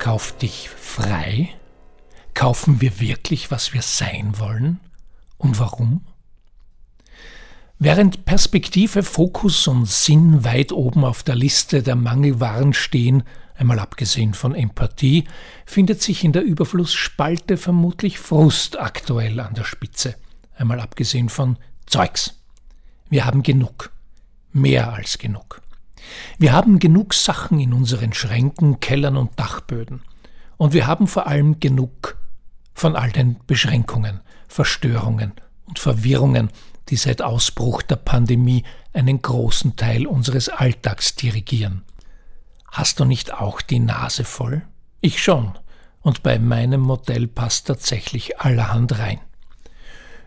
Kauf dich frei? Kaufen wir wirklich, was wir sein wollen? Und warum? Während Perspektive, Fokus und Sinn weit oben auf der Liste der Mangelwaren stehen, einmal abgesehen von Empathie, findet sich in der Überflussspalte vermutlich Frust aktuell an der Spitze, einmal abgesehen von Zeugs. Wir haben genug, mehr als genug. Wir haben genug Sachen in unseren Schränken, Kellern und Dachböden. Und wir haben vor allem genug von all den Beschränkungen, Verstörungen und Verwirrungen, die seit Ausbruch der Pandemie einen großen Teil unseres Alltags dirigieren. Hast du nicht auch die Nase voll? Ich schon, und bei meinem Modell passt tatsächlich allerhand rein.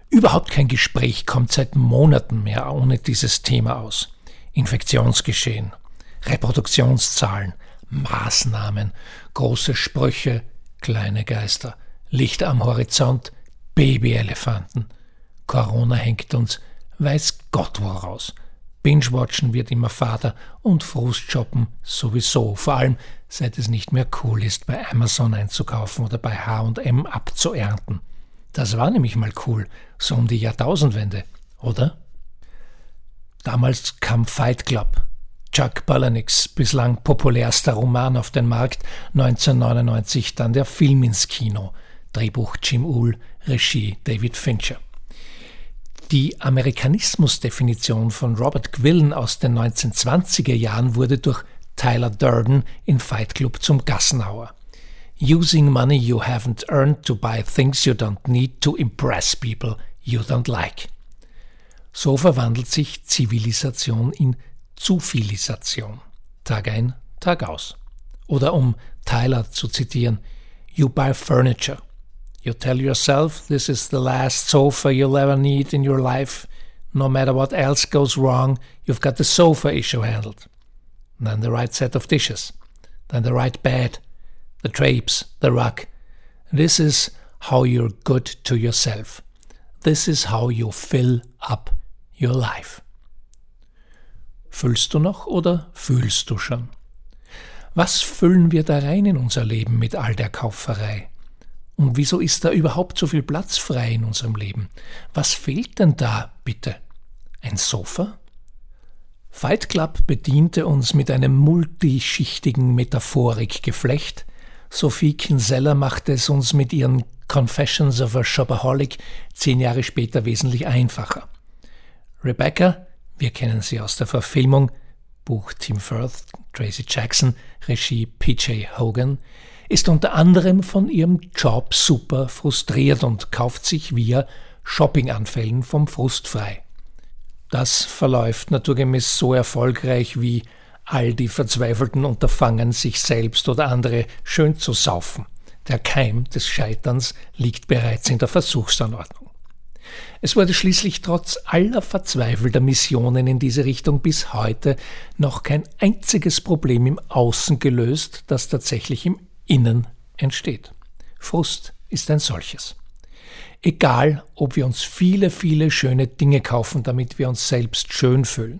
Überhaupt kein Gespräch kommt seit Monaten mehr ohne dieses Thema aus. Infektionsgeschehen, Reproduktionszahlen, Maßnahmen, große Sprüche, kleine Geister, Licht am Horizont, Babyelefanten – Corona hängt uns weiß Gott woraus. Binge-Watchen wird immer fader und Frustshoppen sowieso, vor allem seit es nicht mehr cool ist, bei Amazon einzukaufen oder bei H&M abzuernten. Das war nämlich mal cool, so um die Jahrtausendwende, oder? Damals kam Fight Club, Chuck Palahniks bislang populärster Roman auf den Markt, 1999 dann der Film ins Kino, Drehbuch Jim Uhl, Regie David Fincher. Die Amerikanismusdefinition von Robert Gwillen aus den 1920er Jahren wurde durch Tyler Durden in Fight Club zum Gassenhauer. Using money you haven't earned to buy things you don't need to impress people you don't like. So verwandelt sich Zivilisation in Zufilisation. Tag ein, Tag aus. Oder um Tyler zu zitieren, You buy furniture You tell yourself this is the last sofa you'll ever need in your life. No matter what else goes wrong, you've got the sofa issue handled. then the right set of dishes. Then the right bed, the drapes, the rug. This is how you're good to yourself. This is how you fill up your life. Füllst du noch oder fühlst du schon? Was füllen wir da rein in unser Leben mit all der Kauferei? Und wieso ist da überhaupt so viel Platz frei in unserem Leben? Was fehlt denn da, bitte? Ein Sofa? Fight Club bediente uns mit einem multischichtigen Metaphorikgeflecht. Sophie Kinsella machte es uns mit ihren Confessions of a Shopaholic zehn Jahre später wesentlich einfacher. Rebecca, wir kennen sie aus der Verfilmung, Buch Tim Firth, Tracy Jackson, Regie PJ Hogan, ist unter anderem von ihrem Job super frustriert und kauft sich via Shoppinganfällen vom Frust frei. Das verläuft naturgemäß so erfolgreich wie all die verzweifelten Unterfangen, sich selbst oder andere schön zu saufen. Der Keim des Scheiterns liegt bereits in der Versuchsanordnung. Es wurde schließlich trotz aller verzweifelter Missionen in diese Richtung bis heute noch kein einziges Problem im Außen gelöst, das tatsächlich im innen entsteht. Frust ist ein solches. Egal, ob wir uns viele, viele schöne Dinge kaufen, damit wir uns selbst schön fühlen.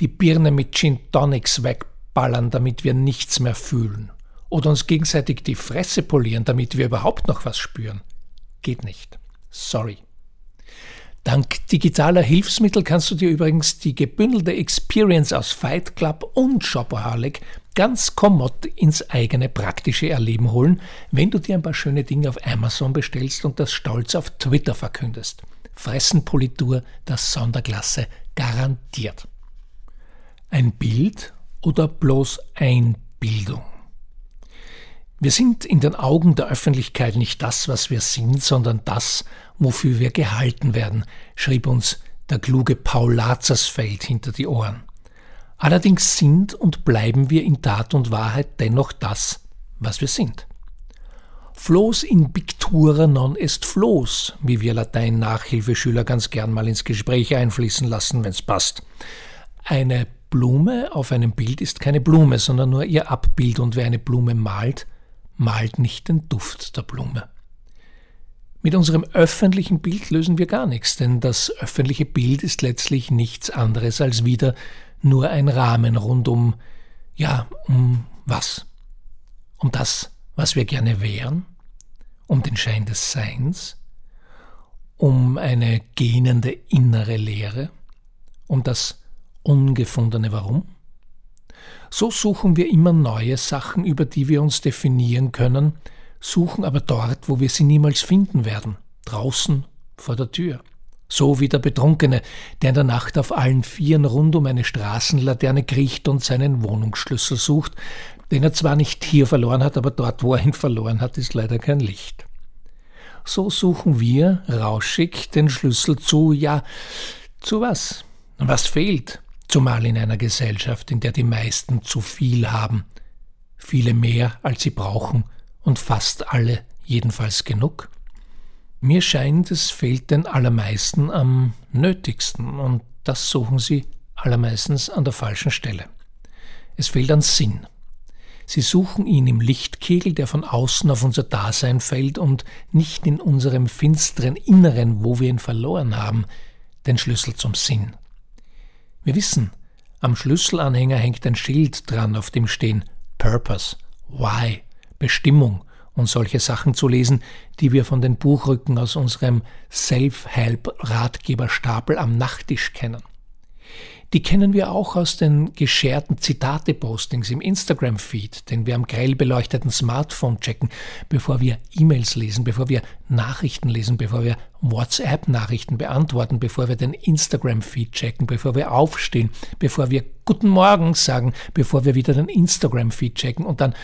Die Birne mit Gin Tonics wegballern, damit wir nichts mehr fühlen. Oder uns gegenseitig die Fresse polieren, damit wir überhaupt noch was spüren. Geht nicht. Sorry. Dank digitaler Hilfsmittel kannst du dir übrigens die gebündelte Experience aus Fight Club und Shopaholic ganz kommod ins eigene praktische Erleben holen, wenn du dir ein paar schöne Dinge auf Amazon bestellst und das stolz auf Twitter verkündest. Fressenpolitur der Sonderklasse garantiert. Ein Bild oder bloß Einbildung? Wir sind in den Augen der Öffentlichkeit nicht das, was wir sind, sondern das, wofür wir gehalten werden, schrieb uns der kluge Paul Lazarsfeld hinter die Ohren. Allerdings sind und bleiben wir in Tat und Wahrheit dennoch das, was wir sind. Flos in pictura non est flos, wie wir Latein-Nachhilfeschüler ganz gern mal ins Gespräch einfließen lassen, wenn's passt. Eine Blume auf einem Bild ist keine Blume, sondern nur ihr Abbild, und wer eine Blume malt, malt nicht den Duft der Blume. Mit unserem öffentlichen Bild lösen wir gar nichts, denn das öffentliche Bild ist letztlich nichts anderes als wieder nur ein Rahmen rund um, ja, um was? Um das, was wir gerne wären? Um den Schein des Seins? Um eine gähnende innere Leere? Um das ungefundene Warum? So suchen wir immer neue Sachen, über die wir uns definieren können, suchen aber dort, wo wir sie niemals finden werden, draußen vor der Tür. So wie der Betrunkene, der in der Nacht auf allen Vieren rund um eine Straßenlaterne kriecht und seinen Wohnungsschlüssel sucht, den er zwar nicht hier verloren hat, aber dort, wo er ihn verloren hat, ist leider kein Licht. So suchen wir rauschig den Schlüssel zu, ja, zu was? Was fehlt? Zumal in einer Gesellschaft, in der die meisten zu viel haben, viele mehr, als sie brauchen, und fast alle jedenfalls genug. Mir scheint, es fehlt den allermeisten am nötigsten, und das suchen sie allermeistens an der falschen Stelle. Es fehlt an Sinn. Sie suchen ihn im Lichtkegel, der von außen auf unser Dasein fällt und nicht in unserem finsteren Inneren, wo wir ihn verloren haben, den Schlüssel zum Sinn. Wir wissen, am Schlüsselanhänger hängt ein Schild dran, auf dem stehen Purpose, Why, Bestimmung und solche Sachen zu lesen, die wir von den Buchrücken aus unserem Self-Help-Ratgeberstapel am Nachttisch kennen. Die kennen wir auch aus den gescherten Zitate-Postings im Instagram-Feed, den wir am grell beleuchteten Smartphone checken, bevor wir E-Mails lesen, bevor wir Nachrichten lesen, bevor wir WhatsApp-Nachrichten beantworten, bevor wir den Instagram-Feed checken, bevor wir aufstehen, bevor wir Guten Morgen sagen, bevor wir wieder den Instagram-Feed checken und dann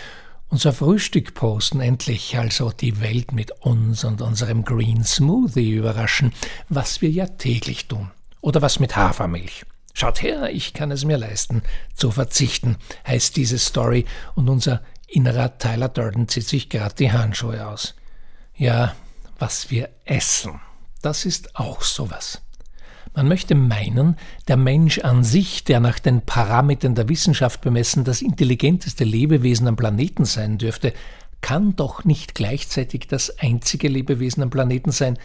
unser Frühstück posten, endlich also die Welt mit uns und unserem Green Smoothie überraschen, was wir ja täglich tun. Oder was mit Hafermilch. Schaut her, ich kann es mir leisten, zu verzichten, heißt diese Story, und unser innerer Tyler Durden zieht sich gerade die Handschuhe aus. Ja, was wir essen, das ist auch sowas. Man möchte meinen, der Mensch an sich, der nach den Parametern der Wissenschaft bemessen das intelligenteste Lebewesen am Planeten sein dürfte, kann doch nicht gleichzeitig das einzige Lebewesen am Planeten sein,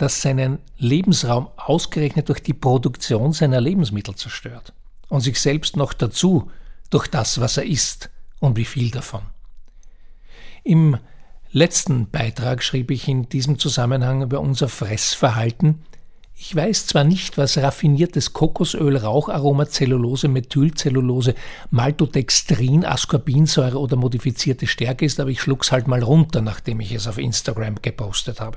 das seinen Lebensraum ausgerechnet durch die Produktion seiner Lebensmittel zerstört und sich selbst noch dazu durch das, was er isst und wie viel davon. Im letzten Beitrag schrieb ich in diesem Zusammenhang über unser Fressverhalten, ich weiß zwar nicht, was raffiniertes Kokosöl, Raucharoma, Zellulose, Methylcellulose, Maltodextrin, Ascorbinsäure oder modifizierte Stärke ist, aber ich schluck's halt mal runter, nachdem ich es auf Instagram gepostet habe.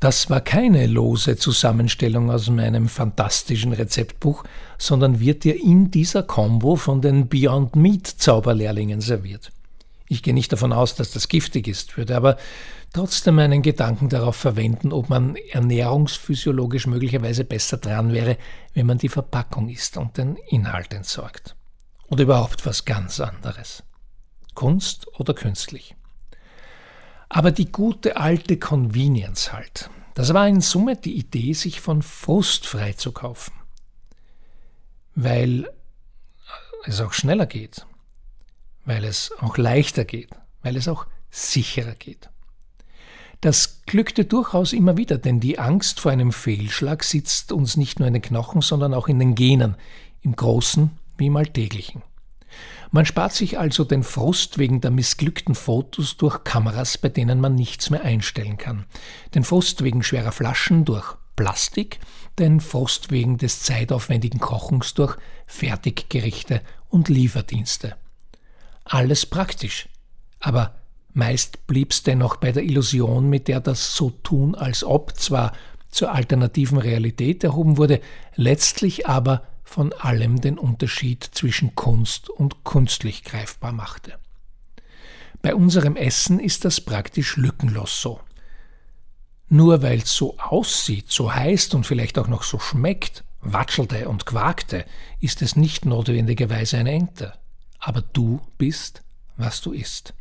Das war keine lose Zusammenstellung aus meinem fantastischen Rezeptbuch, sondern wird dir in dieser Combo von den Beyond Meat Zauberlehrlingen serviert. Ich gehe nicht davon aus, dass das giftig ist, würde aber trotzdem einen Gedanken darauf verwenden, ob man ernährungsphysiologisch möglicherweise besser dran wäre, wenn man die Verpackung isst und den Inhalt entsorgt. Oder überhaupt was ganz anderes. Kunst oder künstlich. Aber die gute alte Convenience halt. Das war in Summe die Idee, sich von Frust frei zu kaufen. Weil es auch schneller geht. Weil es auch leichter geht. Weil es auch sicherer geht. Das glückte durchaus immer wieder, denn die Angst vor einem Fehlschlag sitzt uns nicht nur in den Knochen, sondern auch in den Genen, im Großen wie im Alltäglichen. Man spart sich also den Frust wegen der missglückten Fotos durch Kameras, bei denen man nichts mehr einstellen kann, den Frust wegen schwerer Flaschen durch Plastik, den Frust wegen des zeitaufwendigen Kochens durch Fertiggerichte und Lieferdienste. Alles praktisch, aber meist blieb's dennoch bei der Illusion, mit der das so tun, als ob zwar zur alternativen Realität erhoben wurde, letztlich aber von allem den Unterschied zwischen Kunst und künstlich greifbar machte. Bei unserem Essen ist das praktisch lückenlos so. Nur weil es so aussieht, so heißt und vielleicht auch noch so schmeckt, watschelte und quakte, ist es nicht notwendigerweise eine Ente. Aber du bist, was du isst.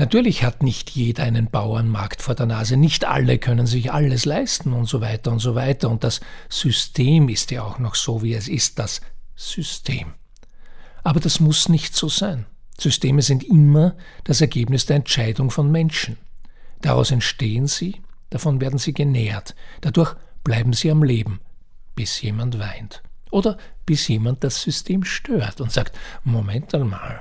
Natürlich hat nicht jeder einen Bauernmarkt vor der Nase, nicht alle können sich alles leisten und so weiter und so weiter. Und das System ist ja auch noch so, wie es ist, das System. Aber das muss nicht so sein. Systeme sind immer das Ergebnis der Entscheidung von Menschen. Daraus entstehen sie, davon werden sie genährt, dadurch bleiben sie am Leben, bis jemand weint. Oder bis jemand das System stört und sagt, Moment einmal.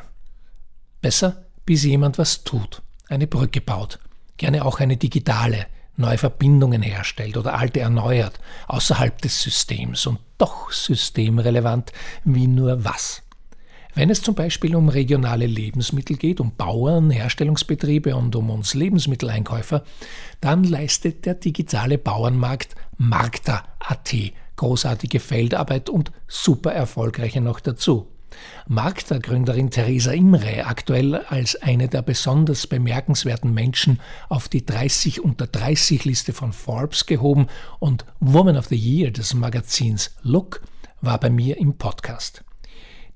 Besser bis jemand was tut, eine Brücke baut, gerne auch eine digitale, neue Verbindungen herstellt oder alte erneuert, außerhalb des Systems und doch systemrelevant wie nur was. Wenn es zum Beispiel um regionale Lebensmittel geht, um Bauern, Herstellungsbetriebe und um uns Lebensmitteleinkäufer, dann leistet der digitale Bauernmarkt Markta.at großartige Feldarbeit und super erfolgreiche noch dazu. Markta-Gründerin Theresa Imre, aktuell als eine der besonders bemerkenswerten Menschen auf die 30 unter 30 Liste von Forbes gehoben und Woman of the Year des Magazins Look, war bei mir im Podcast.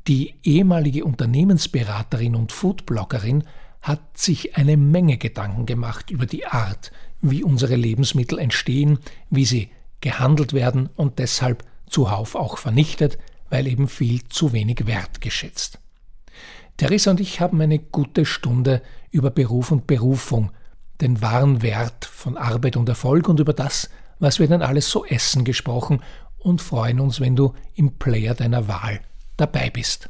Die ehemalige Unternehmensberaterin und Foodbloggerin hat sich eine Menge Gedanken gemacht über die Art, wie unsere Lebensmittel entstehen, wie sie gehandelt werden und deshalb zuhauf auch vernichtet, weil eben viel zu wenig wertgeschätzt. Theresa und ich haben eine gute Stunde über Beruf und Berufung, den wahren Wert von Arbeit und Erfolg und über das, was wir denn alles so essen gesprochen und freuen uns, wenn du im Player deiner Wahl dabei bist.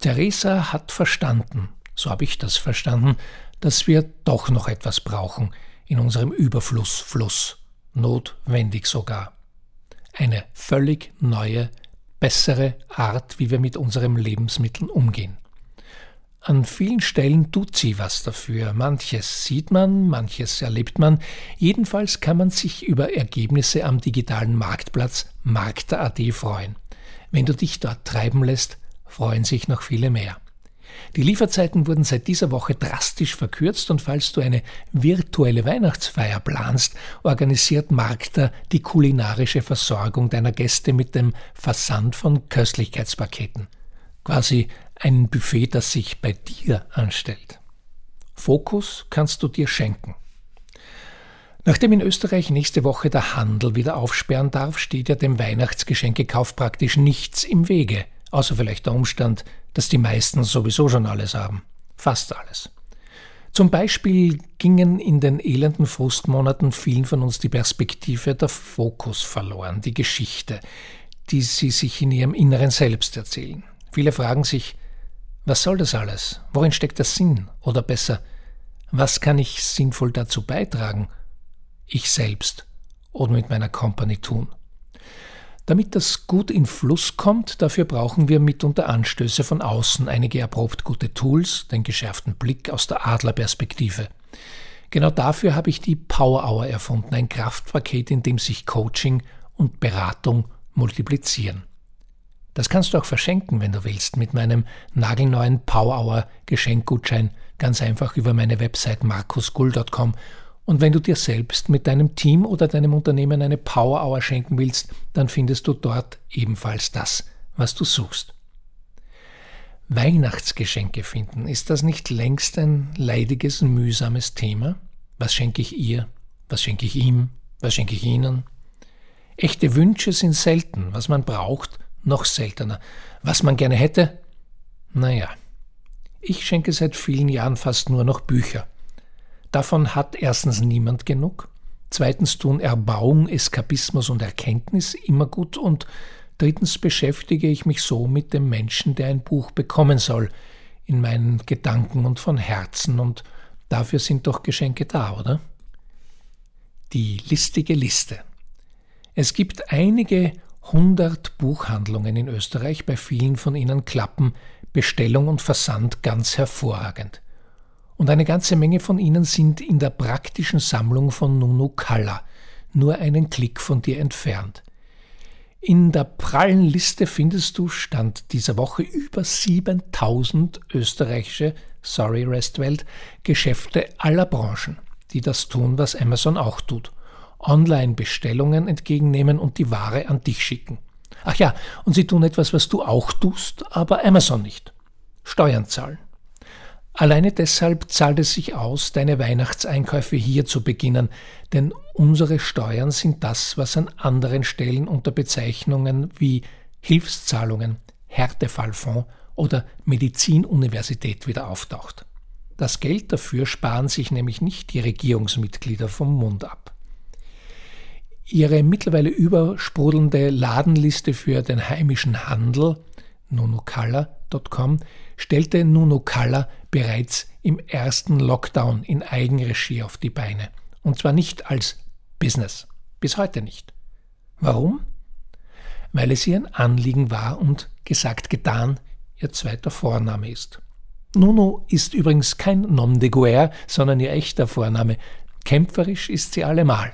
Theresa hat verstanden, so habe ich das verstanden, dass wir doch noch etwas brauchen in unserem Überflussfluss, notwendig sogar. Eine völlig neue, bessere Art, wie wir mit unseren Lebensmitteln umgehen. An vielen Stellen tut sie was dafür. Manches sieht man, manches erlebt man. Jedenfalls kann man sich über Ergebnisse am digitalen Marktplatz Markter.at freuen. Wenn du dich dort treiben lässt, freuen sich noch viele mehr. Die Lieferzeiten wurden seit dieser Woche drastisch verkürzt und falls du eine virtuelle Weihnachtsfeier planst, organisiert Markter die kulinarische Versorgung deiner Gäste mit dem Versand von Köstlichkeitspaketen. Quasi ein Buffet, das sich bei dir anstellt. Fokus kannst du dir schenken. Nachdem in Österreich nächste Woche der Handel wieder aufsperren darf, steht ja dem Weihnachtsgeschenkekauf praktisch nichts im Wege, außer vielleicht der Umstand, dass die meisten sowieso schon alles haben. Fast alles. Zum Beispiel gingen in den elenden Frustmonaten vielen von uns die Perspektive, der Fokus verloren, die Geschichte, die sie sich in ihrem Inneren selbst erzählen. Viele fragen sich, was soll das alles? Worin steckt der Sinn? Oder besser, was kann ich sinnvoll dazu beitragen? ich selbst oder mit meiner Company tun. Damit das gut in Fluss kommt, dafür brauchen wir mitunter Anstöße von außen, einige erprobt gute Tools, den geschärften Blick aus der Adlerperspektive. Genau dafür habe ich die Power Hour erfunden, ein Kraftpaket, in dem sich Coaching und Beratung multiplizieren. Das kannst du auch verschenken, wenn du willst, mit meinem nagelneuen Power Hour Geschenkgutschein, ganz einfach über meine Website markusgull.com und wenn du dir selbst mit deinem Team oder deinem Unternehmen eine Power Hour schenken willst, dann findest du dort ebenfalls das, was du suchst. Weihnachtsgeschenke finden, ist das nicht längst ein leidiges, mühsames Thema? Was schenke ich ihr? Was schenke ich ihm? Was schenke ich ihnen? Echte Wünsche sind selten, was man braucht, noch seltener. Was man gerne hätte? Naja, ich schenke seit vielen Jahren fast nur noch Bücher. Davon hat erstens niemand genug. Zweitens tun Erbauung, Eskapismus und Erkenntnis immer gut. Und drittens beschäftige ich mich so mit dem Menschen, der ein Buch bekommen soll, in meinen Gedanken und von Herzen. Und dafür sind doch Geschenke da, oder? Die listige Liste. Es gibt einige hundert Buchhandlungen in Österreich, bei vielen von ihnen klappen Bestellung und Versand ganz hervorragend und eine ganze Menge von ihnen sind in der praktischen Sammlung von Nunu Kalla, nur einen Klick von dir entfernt. In der prallen Liste findest du Stand dieser Woche über 7000 österreichische, sorry Restwelt, Geschäfte aller Branchen, die das tun, was Amazon auch tut. Online-Bestellungen entgegennehmen und die Ware an dich schicken. Ach ja, und sie tun etwas, was du auch tust, aber Amazon nicht. Steuern zahlen. Alleine deshalb zahlt es sich aus, deine Weihnachtseinkäufe hier zu beginnen, denn unsere Steuern sind das, was an anderen Stellen unter Bezeichnungen wie Hilfszahlungen, Härtefallfonds oder Medizinuniversität wieder auftaucht. Das Geld dafür sparen sich nämlich nicht die Regierungsmitglieder vom Mund ab. Ihre mittlerweile übersprudelnde Ladenliste für den heimischen Handel nunocolor.com, stellte Nunocolor bereits im ersten Lockdown in Eigenregie auf die Beine. Und zwar nicht als Business. Bis heute nicht. Warum? Weil es ihr ein Anliegen war und gesagt, getan, ihr zweiter Vorname ist. Nuno ist übrigens kein Nom de guerre, sondern ihr echter Vorname. Kämpferisch ist sie allemal.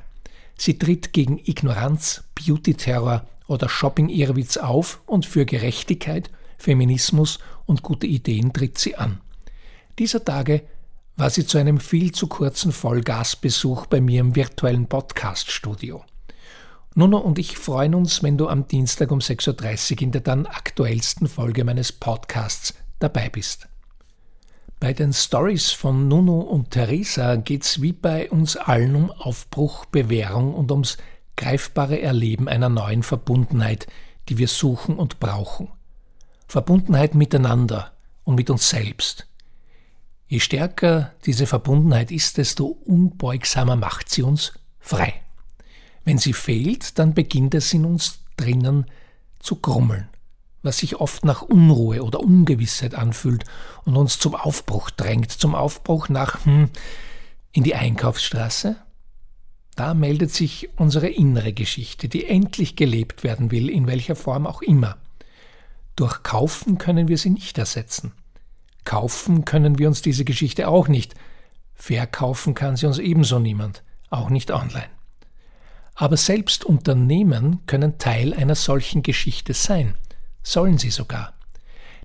Sie tritt gegen Ignoranz, Beauty-Terror oder Shopping-Irrwitz auf und für Gerechtigkeit, Feminismus und gute Ideen tritt sie an. Dieser Tage war sie zu einem viel zu kurzen Vollgasbesuch bei mir im virtuellen Podcast-Studio. Nuno und ich freuen uns, wenn du am Dienstag um 6.30 Uhr in der dann aktuellsten Folge meines Podcasts dabei bist. Bei den Stories von Nuno und Theresa geht's wie bei uns allen um Aufbruch, Bewährung und ums greifbare Erleben einer neuen Verbundenheit, die wir suchen und brauchen. Verbundenheit miteinander und mit uns selbst. Je stärker diese Verbundenheit ist, desto unbeugsamer macht sie uns frei. Wenn sie fehlt, dann beginnt es in uns drinnen zu grummeln was sich oft nach Unruhe oder Ungewissheit anfühlt und uns zum Aufbruch drängt, zum Aufbruch nach hm, in die Einkaufsstraße? Da meldet sich unsere innere Geschichte, die endlich gelebt werden will, in welcher Form auch immer. Durch Kaufen können wir sie nicht ersetzen. Kaufen können wir uns diese Geschichte auch nicht. Verkaufen kann sie uns ebenso niemand, auch nicht online. Aber selbst Unternehmen können Teil einer solchen Geschichte sein – Sollen sie sogar.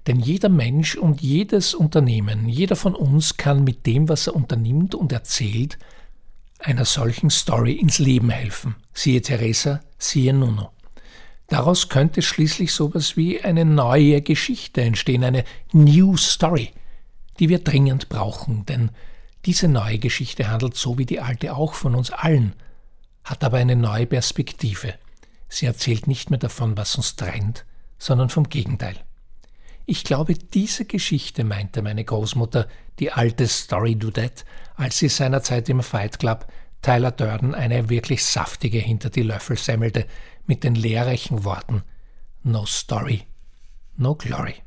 Denn jeder Mensch und jedes Unternehmen, jeder von uns kann mit dem, was er unternimmt und erzählt, einer solchen Story ins Leben helfen. Siehe Teresa, siehe Nuno. Daraus könnte schließlich sowas wie eine neue Geschichte entstehen, eine New Story, die wir dringend brauchen, denn diese neue Geschichte handelt so wie die alte auch von uns allen, hat aber eine neue Perspektive. Sie erzählt nicht mehr davon, was uns trennt, sondern vom Gegenteil. Ich glaube, diese Geschichte meinte meine Großmutter, die alte Story Dudette, als sie seinerzeit im Fight Club Tyler Durden eine wirklich saftige hinter die Löffel semmelte mit den lehrreichen Worten No Story, No Glory.